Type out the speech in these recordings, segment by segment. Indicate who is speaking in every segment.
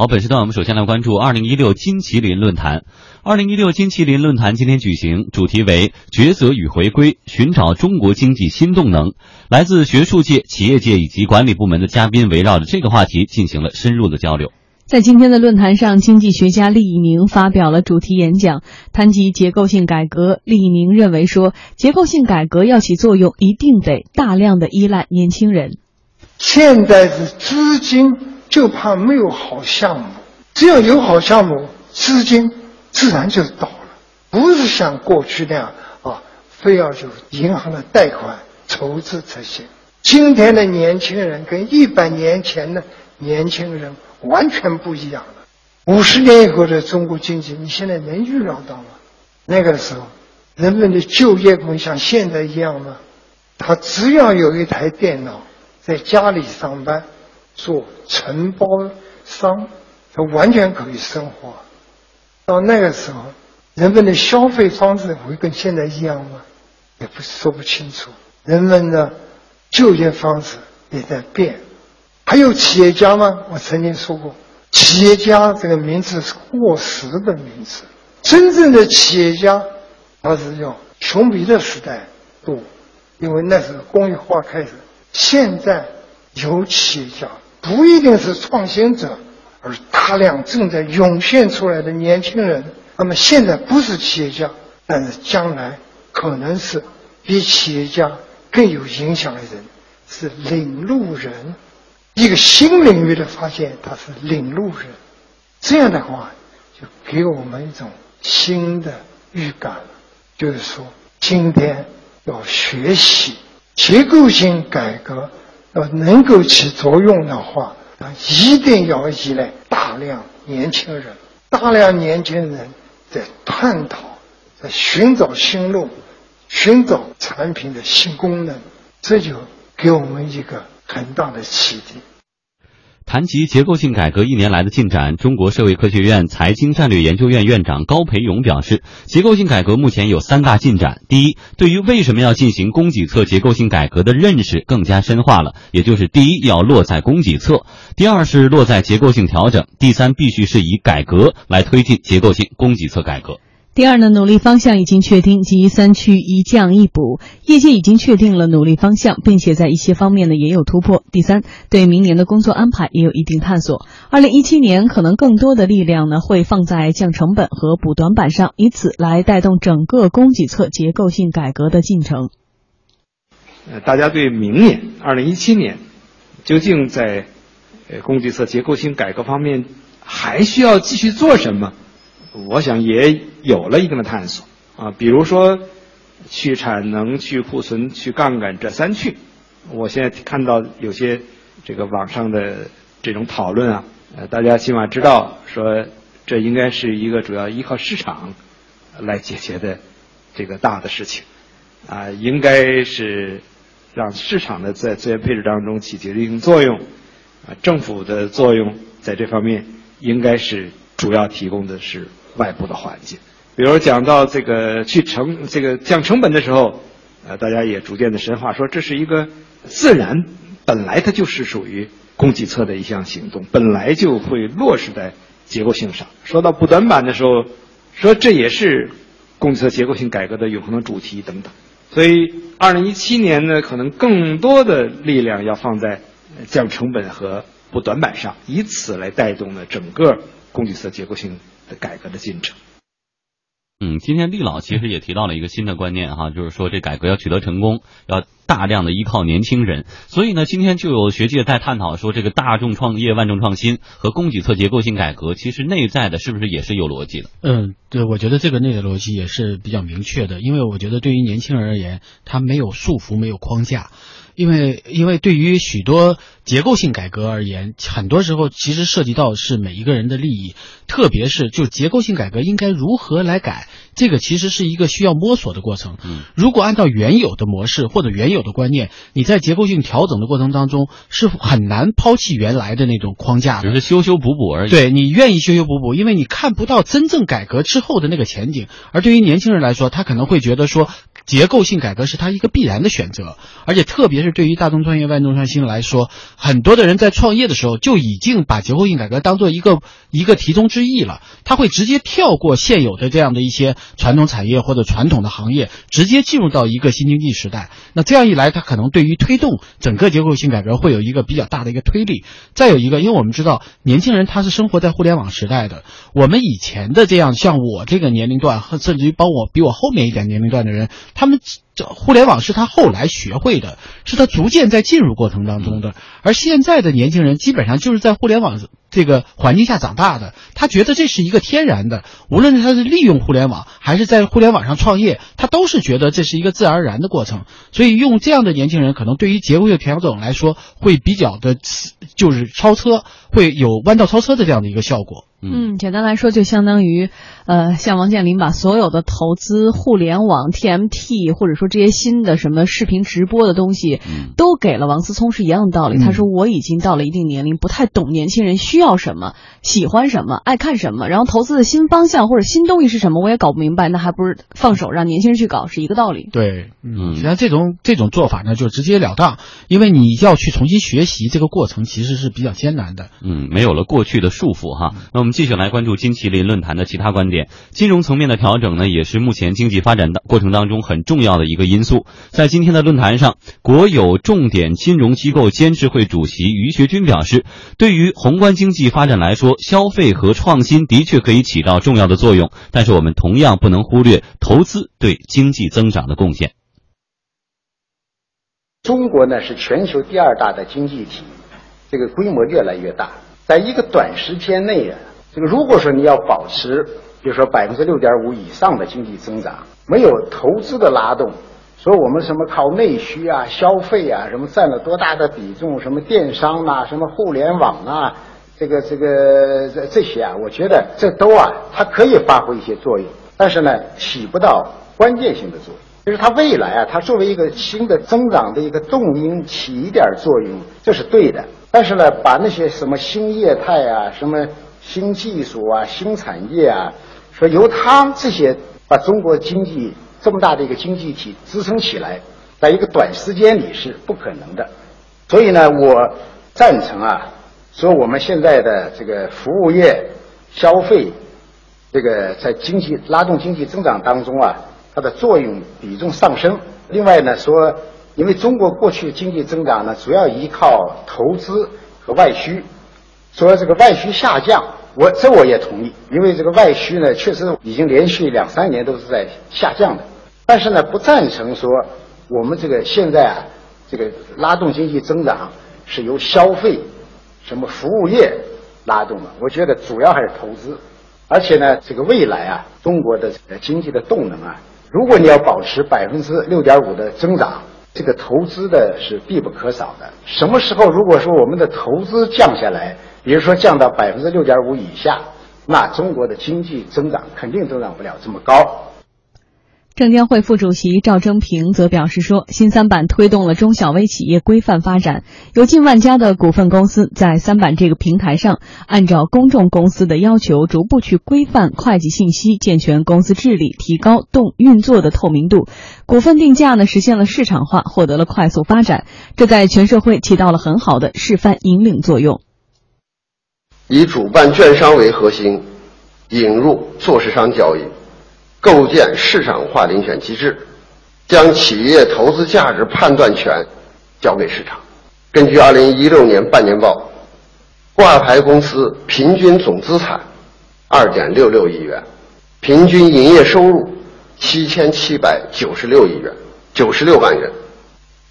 Speaker 1: 好，本时段我们首先来关注二零一六金麒麟论坛。二零一六金麒麟论坛今天举行，主题为“抉择与回归，寻找中国经济新动能”。来自学术界、企业界以及管理部门的嘉宾围绕着这个话题进行了深入的交流。
Speaker 2: 在今天的论坛上，经济学家厉以宁发表了主题演讲，谈及结构性改革。厉以宁认为说，结构性改革要起作用，一定得大量的依赖年轻人。
Speaker 3: 现在是资金。就怕没有好项目，只要有好项目，资金自然就到了。不是像过去那样啊，非要就银行的贷款筹资才行。今天的年轻人跟一百年前的年轻人完全不一样了。五十年以后的中国经济，你现在能预料到吗？那个时候，人们的就业会像现在一样吗？他只要有一台电脑，在家里上班。做承包商，他完全可以生活。到那个时候，人们的消费方式会跟现在一样吗？也不说不清楚。人们的就业方式也在变。还有企业家吗？我曾经说过，企业家这个名字是过时的名字。真正的企业家，他是用穷逼的时代多，因为那是工业化开始。现在有企业家。不一定是创新者，而大量正在涌现出来的年轻人。那么现在不是企业家，但是将来可能是比企业家更有影响的人，是领路人。一个新领域的发现，他是领路人。这样的话，就给我们一种新的预感了，就是说，今天要学习结构性改革。要能够起作用的话，一定要依赖大量年轻人，大量年轻人在探讨，在寻找新路，寻找产品的新功能，这就给我们一个很大的启迪。
Speaker 1: 谈及结构性改革一年来的进展，中国社会科学院财经战略研究院院长高培勇表示，结构性改革目前有三大进展：第一，对于为什么要进行供给侧结构性改革的认识更加深化了，也就是第一要落在供给侧；第二是落在结构性调整；第三必须是以改革来推进结构性供给侧改革。
Speaker 2: 第二呢，努力方向已经确定，即三去一降一补，业界已经确定了努力方向，并且在一些方面呢也有突破。第三，对明年的工作安排也有一定探索。二零一七年可能更多的力量呢会放在降成本和补短板上，以此来带动整个供给侧结构性改革的进程。
Speaker 4: 呃，大家对明年二零一七年究竟在呃供给侧结构性改革方面还需要继续做什么？我想也有了一定的探索啊，比如说去产能、去库存、去杠杆这三去。我现在看到有些这个网上的这种讨论啊，呃，大家起码知道说这应该是一个主要依靠市场来解决的这个大的事情啊，应该是让市场的在资源配置当中起决定性作用啊，政府的作用在这方面应该是主要提供的是。外部的环境，比如讲到这个去成这个降成本的时候，呃，大家也逐渐的深化，说这是一个自然，本来它就是属于供给侧的一项行动，本来就会落实在结构性上。说到补短板的时候，说这也是供给侧结构性改革的永恒的主题等等。所以，二零一七年呢，可能更多的力量要放在降成本和补短板上，以此来带动呢整个供给侧结构性。的改革的进程。
Speaker 1: 嗯，今天厉老其实也提到了一个新的观念哈，就是说这改革要取得成功，要大量的依靠年轻人。所以呢，今天就有学界在探讨说，这个大众创业、万众创新和供给侧结构性改革，其实内在的是不是也是有逻辑的？
Speaker 5: 嗯，对，我觉得这个内在逻辑也是比较明确的，因为我觉得对于年轻人而言，他没有束缚，没有框架。因为，因为对于许多结构性改革而言，很多时候其实涉及到是每一个人的利益，特别是就结构性改革应该如何来改，这个其实是一个需要摸索的过程。
Speaker 1: 嗯，
Speaker 5: 如果按照原有的模式或者原有的观念，你在结构性调整的过程当中是很难抛弃原来的那种框架，
Speaker 1: 只是修修补补而已。
Speaker 5: 对你愿意修修补补，因为你看不到真正改革之后的那个前景。而对于年轻人来说，他可能会觉得说，结构性改革是他一个必然的选择，而且特别是。对于大众创业万众创新来说，很多的人在创业的时候就已经把结构性改革当做一个一个题中之意了，他会直接跳过现有的这样的一些传统产业或者传统的行业，直接进入到一个新经济时代。那这样一来，他可能对于推动整个结构性改革会有一个比较大的一个推力。再有一个，因为我们知道年轻人他是生活在互联网时代的，我们以前的这样像我这个年龄段，甚至于包括比我后面一点年龄段的人，他们。这互联网是他后来学会的，是他逐渐在进入过程当中的。而现在的年轻人基本上就是在互联网这个环境下长大的，他觉得这是一个天然的，无论是他是利用互联网还是在互联网上创业，他都是觉得这是一个自然而然的过程。所以用这样的年轻人，可能对于结构性调整来说，会比较的，就是超车，会有弯道超车的这样的一个效果。
Speaker 2: 嗯，简单来说，就相当于，呃，像王健林把所有的投资、互联网、TMT，或者说这些新的什么视频直播的东西，都给了王思聪，是一样的道理。他说我已经到了一定年龄，不太懂年轻人需要什么、喜欢什么、爱看什么，然后投资的新方向或者新东西是什么，我也搞不明白，那还不是放手让年轻人去搞，是一个道理。
Speaker 5: 对，嗯，实际上这种这种做法呢，就直截了当，因为你要去重新学习，这个过程其实是比较艰难的。
Speaker 1: 嗯，没有了过去的束缚哈，那我们。继续来关注金麒麟论坛的其他观点。金融层面的调整呢，也是目前经济发展的过程当中很重要的一个因素。在今天的论坛上，国有重点金融机构监事会主席于学军表示，对于宏观经经济发展来说，消费和创新的确可以起到重要的作用，但是我们同样不能忽略投资对经济增长的贡献。
Speaker 6: 中国呢是全球第二大的经济体，这个规模越来越大，在一个短时间内啊。这个如果说你要保持，比如说百分之六点五以上的经济增长，没有投资的拉动，说我们什么靠内需啊、消费啊，什么占了多大的比重，什么电商啊、什么互联网啊，这个这个这这些啊，我觉得这都啊，它可以发挥一些作用，但是呢，起不到关键性的作用。就是它未来啊，它作为一个新的增长的一个动因起一点作用，这是对的。但是呢，把那些什么新业态啊，什么。新技术啊，新产业啊，说由它这些把中国经济这么大的一个经济体支撑起来，在一个短时间里是不可能的。所以呢，我赞成啊，说我们现在的这个服务业消费，这个在经济拉动经济增长当中啊，它的作用比重上升。另外呢，说因为中国过去经济增长呢，主要依靠投资和外需，说这个外需下降。我这我也同意，因为这个外需呢，确实已经连续两三年都是在下降的。但是呢，不赞成说我们这个现在啊，这个拉动经济增长是由消费、什么服务业拉动的。我觉得主要还是投资。而且呢，这个未来啊，中国的这个经济的动能啊，如果你要保持百分之六点五的增长，这个投资的是必不可少的。什么时候如果说我们的投资降下来？比如说降到百分之六点五以下，那中国的经济增长肯定增长不了这么高。
Speaker 2: 证监会副主席赵征平则表示说，新三板推动了中小微企业规范发展，有近万家的股份公司在三板这个平台上，按照公众公司的要求，逐步去规范会计信息，健全公司治理，提高动运作的透明度，股份定价呢实现了市场化，获得了快速发展，这在全社会起到了很好的示范引领作用。
Speaker 7: 以主办券商为核心，引入做市商交易，构建市场化遴选机制，将企业投资价值判断权交给市场。根据二零一六年半年报，挂牌公司平均总资产二点六六亿元，平均营业收入七千七百九十六亿元，九十六万元，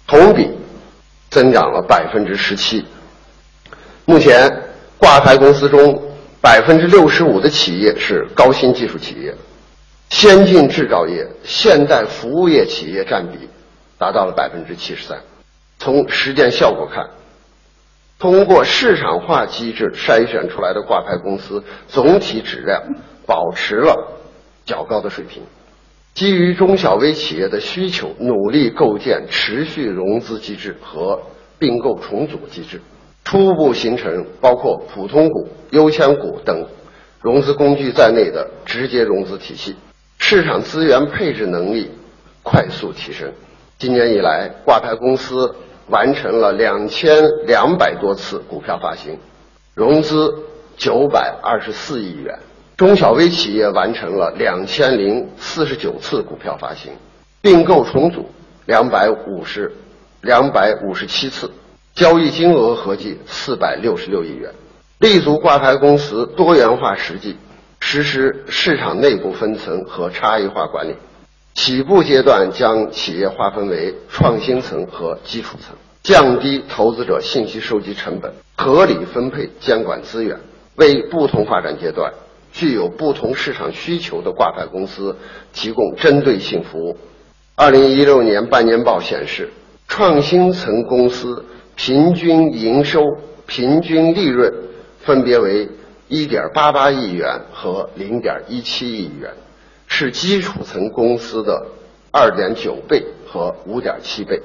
Speaker 7: 同比增长了百分之十七。目前。挂牌公司中，百分之六十五的企业是高新技术企业，先进制造业、现代服务业企业占比达到了百分之七十三。从实践效果看，通过市场化机制筛选出来的挂牌公司总体质量保持了较高的水平。基于中小微企业的需求，努力构建持续融资机制和并购重组机制。初步形成包括普通股、优先股等融资工具在内的直接融资体系，市场资源配置能力快速提升。今年以来，挂牌公司完成了两千两百多次股票发行，融资九百二十四亿元；中小微企业完成了两千零四十九次股票发行，并购重组两百五十两百五十七次，交易金额合计四百六十六亿元。立足挂牌公司多元化实际，实施市场内部分层和差异化管理。起步阶段将企业划分为创新层和基础层，降低投资者信息收集成本，合理分配监管资源，为不同发展阶段、具有不同市场需求的挂牌公司提供针对性服务。二零一六年半年报显示，创新层公司平均营收、平均利润分别为一点八八亿元和零点一七亿元。是基础层公司的二点九倍和五点七倍。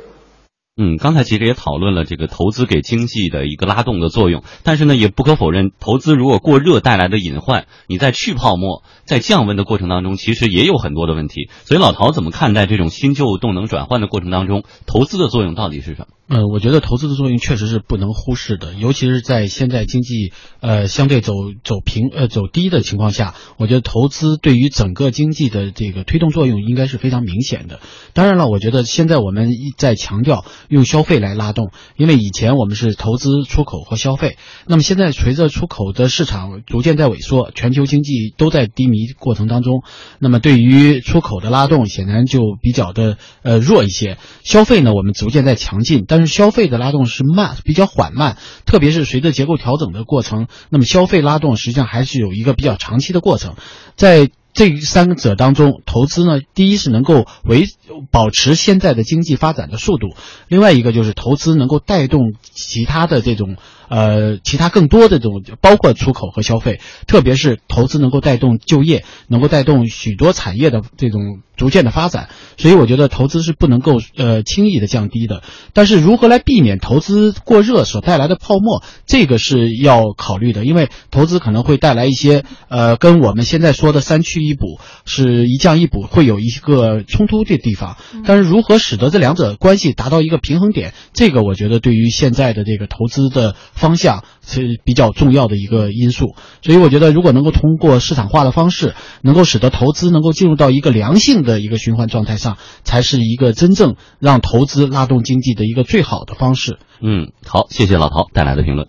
Speaker 1: 嗯，刚才其实也讨论了这个投资给经济的一个拉动的作用，但是呢，也不可否认，投资如果过热带来的隐患，你在去泡沫、在降温的过程当中，其实也有很多的问题。所以老陶怎么看待这种新旧动能转换的过程当中，投资的作用到底是什么？
Speaker 5: 呃，我觉得投资的作用确实是不能忽视的，尤其是在现在经济呃相对走走平呃走低的情况下，我觉得投资对于整个经济的这个推动作用应该是非常明显的。当然了，我觉得现在我们一再强调用消费来拉动，因为以前我们是投资出口和消费，那么现在随着出口的市场逐渐在萎缩，全球经济都在低迷过程当中，那么对于出口的拉动显然就比较的呃弱一些。消费呢，我们逐渐在强劲。但消费的拉动是慢，比较缓慢，特别是随着结构调整的过程，那么消费拉动实际上还是有一个比较长期的过程，在。这三者当中，投资呢，第一是能够维保持现在的经济发展的速度，另外一个就是投资能够带动其他的这种呃其他更多的这种包括出口和消费，特别是投资能够带动就业，能够带动许多产业的这种逐渐的发展，所以我觉得投资是不能够呃轻易的降低的。但是如何来避免投资过热所带来的泡沫，这个是要考虑的，因为投资可能会带来一些呃跟我们现在说的三去。一补是一降一补，会有一个冲突的地方，但是如何使得这两者关系达到一个平衡点，这个我觉得对于现在的这个投资的方向是比较重要的一个因素。所以我觉得，如果能够通过市场化的方式，能够使得投资能够进入到一个良性的一个循环状态上，才是一个真正让投资拉动经济的一个最好的方式。
Speaker 1: 嗯，好，谢谢老陶带来的评论。